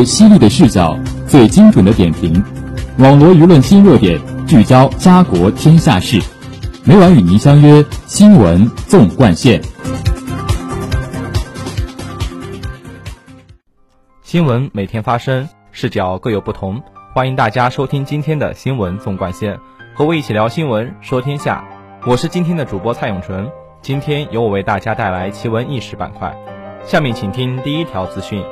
最犀利的视角，最精准的点评，网罗舆论新热点，聚焦家国天下事。每晚与您相约《新闻纵贯线》。新闻每天发生，视角各有不同。欢迎大家收听今天的《新闻纵贯线》，和我一起聊新闻，说天下。我是今天的主播蔡永纯。今天由我为大家带来奇闻异事板块。下面请听第一条资讯：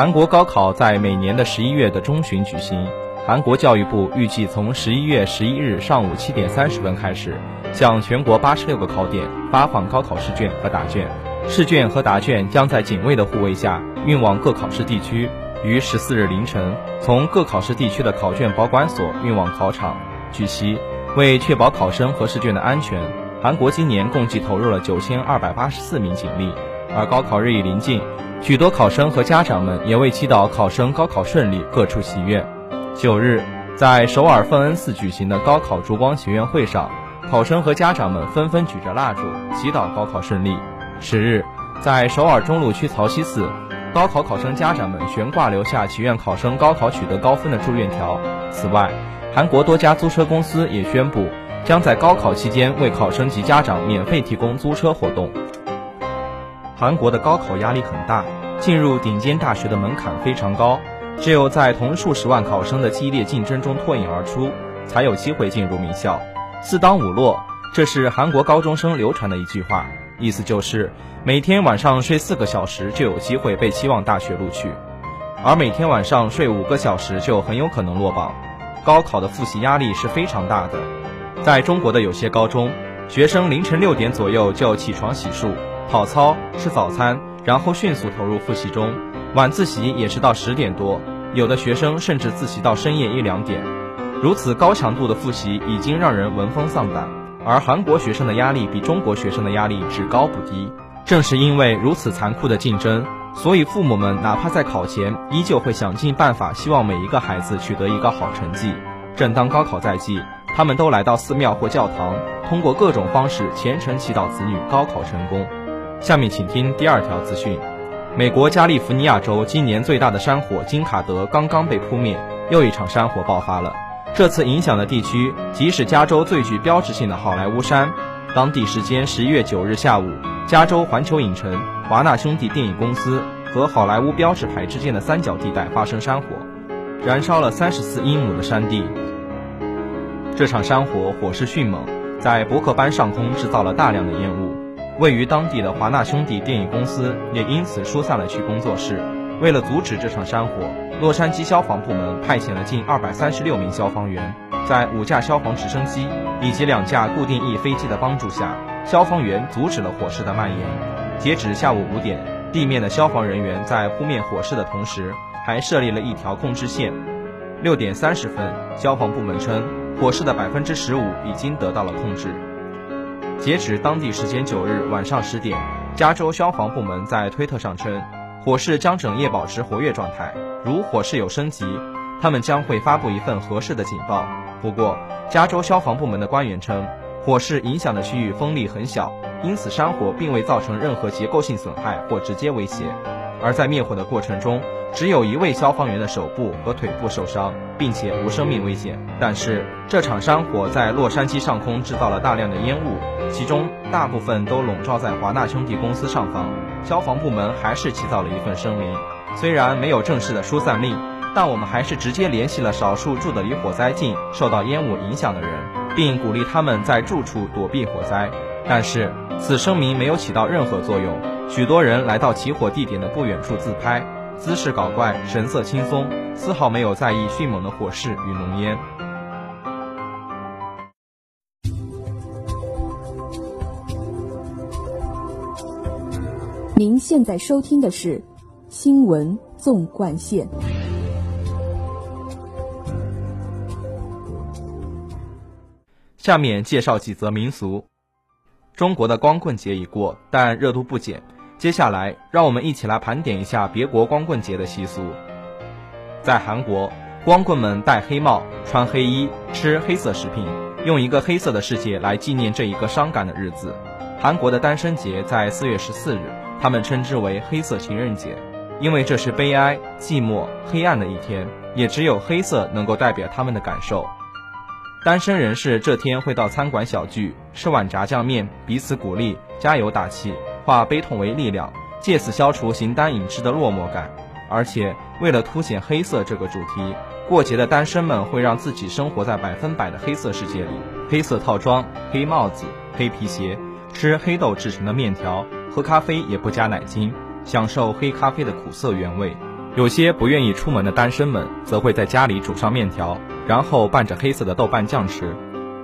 韩国高考在每年的十一月的中旬举行。韩国教育部预计从十一月十一日上午七点三十分开始，向全国八十六个考点发放高考试卷和答卷。试卷和答卷将在警卫的护卫下运往各考试地区，于十四日凌晨从各考试地区的考卷保管所运往考场。据悉，为确保考生和试卷的安全，韩国今年共计投入了九千二百八十四名警力。而高考日益临近，许多考生和家长们也为祈祷考生高考顺利，各处祈愿。九日，在首尔奉恩寺举行的高考烛光祈愿会上，考生和家长们纷纷举着蜡烛祈祷高考顺利。十日，在首尔中路区曹溪寺，高考考生家长们悬挂留下祈愿考生高考取得高分的祝愿条。此外，韩国多家租车公司也宣布，将在高考期间为考生及家长免费提供租车活动。韩国的高考压力很大，进入顶尖大学的门槛非常高，只有在同数十万考生的激烈竞争中脱颖而出，才有机会进入名校。四当五落，这是韩国高中生流传的一句话，意思就是每天晚上睡四个小时就有机会被期望大学录取，而每天晚上睡五个小时就很有可能落榜。高考的复习压力是非常大的，在中国的有些高中，学生凌晨六点左右就起床洗漱。跑操、吃早餐，然后迅速投入复习中。晚自习也是到十点多，有的学生甚至自习到深夜一两点。如此高强度的复习已经让人闻风丧胆。而韩国学生的压力比中国学生的压力只高不低。正是因为如此残酷的竞争，所以父母们哪怕在考前，依旧会想尽办法，希望每一个孩子取得一个好成绩。正当高考在即，他们都来到寺庙或教堂，通过各种方式虔诚祈祷子女高考成功。下面请听第二条资讯：美国加利福尼亚州今年最大的山火金卡德刚刚被扑灭，又一场山火爆发了。这次影响的地区即是加州最具标志性的好莱坞山。当地时间十一月九日下午，加州环球影城、华纳兄弟电影公司和好莱坞标志牌之间的三角地带发生山火，燃烧了三十四英亩的山地。这场山火火势迅猛，在伯克班上空制造了大量的烟雾。位于当地的华纳兄弟电影公司也因此疏散了去工作室。为了阻止这场山火，洛杉矶消防部门派遣了近二百三十六名消防员，在五架消防直升机以及两架固定翼飞机的帮助下，消防员阻止了火势的蔓延。截止下午五点，地面的消防人员在扑灭火势的同时，还设立了一条控制线。六点三十分，消防部门称，火势的百分之十五已经得到了控制。截止当地时间九日晚上十点，加州消防部门在推特上称，火势将整夜保持活跃状态。如火势有升级，他们将会发布一份合适的警报。不过，加州消防部门的官员称，火势影响的区域风力很小，因此山火并未造成任何结构性损害或直接威胁。而在灭火的过程中，只有一位消防员的手部和腿部受伤，并且无生命危险。但是，这场山火在洛杉矶上空制造了大量的烟雾，其中大部分都笼罩在华纳兄弟公司上方。消防部门还是起草了一份声明，虽然没有正式的疏散令，但我们还是直接联系了少数住得离火灾近、受到烟雾影响的人，并鼓励他们在住处躲避火灾。但是，此声明没有起到任何作用。许多人来到起火地点的不远处自拍，姿势搞怪，神色轻松，丝毫没有在意迅猛的火势与浓烟。您现在收听的是《新闻纵贯线》。下面介绍几则民俗。中国的光棍节已过，但热度不减。接下来，让我们一起来盘点一下别国光棍节的习俗。在韩国，光棍们戴黑帽、穿黑衣、吃黑色食品，用一个黑色的世界来纪念这一个伤感的日子。韩国的单身节在四月十四日，他们称之为黑色情人节。因为这是悲哀、寂寞、黑暗的一天，也只有黑色能够代表他们的感受。单身人士这天会到餐馆小聚，吃碗炸酱面，彼此鼓励、加油打气，化悲痛为力量，借此消除形单影只的落寞感。而且，为了凸显黑色这个主题，过节的单身们会让自己生活在百分百的黑色世界里：黑色套装、黑帽子、黑皮鞋，吃黑豆制成的面条，喝咖啡也不加奶精，享受黑咖啡的苦涩原味。有些不愿意出门的单身们，则会在家里煮上面条。然后拌着黑色的豆瓣酱吃。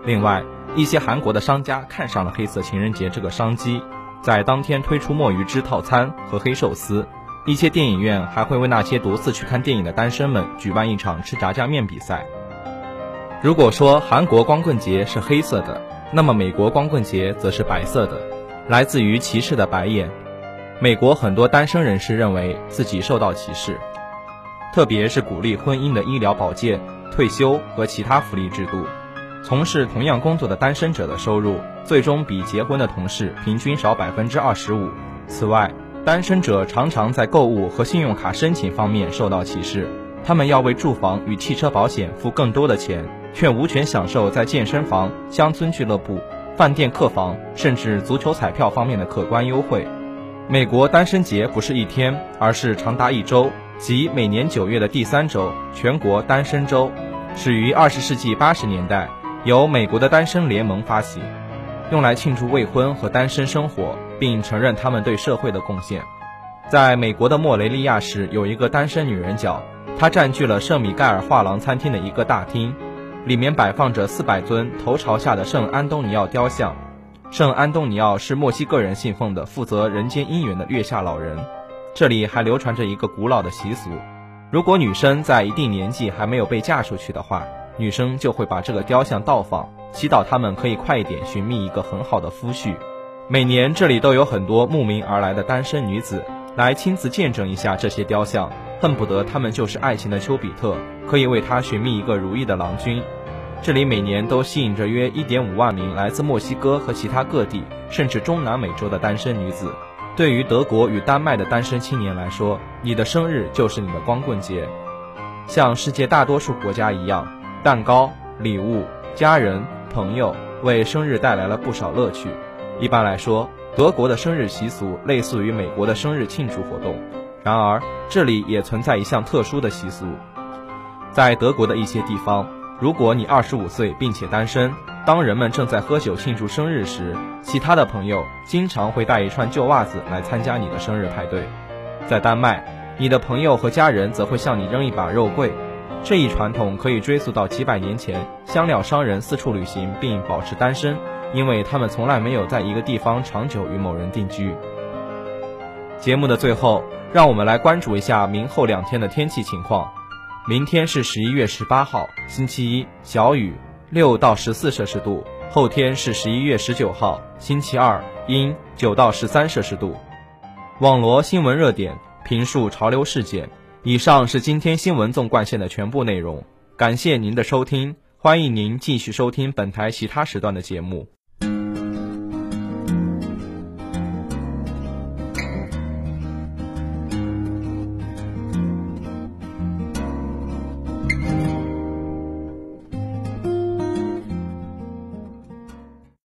另外，一些韩国的商家看上了黑色情人节这个商机，在当天推出墨鱼汁套餐和黑寿司。一些电影院还会为那些独自去看电影的单身们举办一场吃炸酱面比赛。如果说韩国光棍节是黑色的，那么美国光棍节则是白色的，来自于歧视的白眼。美国很多单身人士认为自己受到歧视，特别是鼓励婚姻的医疗保健。退休和其他福利制度，从事同样工作的单身者的收入最终比结婚的同事平均少百分之二十五。此外，单身者常常在购物和信用卡申请方面受到歧视，他们要为住房与汽车保险付更多的钱，却无权享受在健身房、乡村俱乐部、饭店客房甚至足球彩票方面的可观优惠。美国单身节不是一天，而是长达一周，即每年九月的第三周，全国单身周。始于二十世纪八十年代，由美国的单身联盟发起，用来庆祝未婚和单身生活，并承认他们对社会的贡献。在美国的莫雷利亚市有一个单身女人角，她占据了圣米盖尔画廊餐厅的一个大厅，里面摆放着四百尊头朝下的圣安东尼奥雕像。圣安东尼奥是墨西哥人信奉的负责人间姻缘的月下老人。这里还流传着一个古老的习俗。如果女生在一定年纪还没有被嫁出去的话，女生就会把这个雕像倒放，祈祷他们可以快一点寻觅一个很好的夫婿。每年这里都有很多慕名而来的单身女子来亲自见证一下这些雕像，恨不得他们就是爱情的丘比特，可以为他寻觅一个如意的郎君。这里每年都吸引着约一点五万名来自墨西哥和其他各地，甚至中南美洲的单身女子。对于德国与丹麦的单身青年来说，你的生日就是你的光棍节。像世界大多数国家一样，蛋糕、礼物、家人、朋友为生日带来了不少乐趣。一般来说，德国的生日习俗类似于美国的生日庆祝活动。然而，这里也存在一项特殊的习俗，在德国的一些地方，如果你二十五岁并且单身。当人们正在喝酒庆祝生日时，其他的朋友经常会带一串旧袜子来参加你的生日派对。在丹麦，你的朋友和家人则会向你扔一把肉桂。这一传统可以追溯到几百年前，香料商人四处旅行并保持单身，因为他们从来没有在一个地方长久与某人定居。节目的最后，让我们来关注一下明后两天的天气情况。明天是十一月十八号，星期一，小雨。六到十四摄氏度，后天是十一月十九号，星期二，阴，九到十三摄氏度。网罗新闻热点，评述潮流事件。以上是今天新闻纵贯线的全部内容，感谢您的收听，欢迎您继续收听本台其他时段的节目。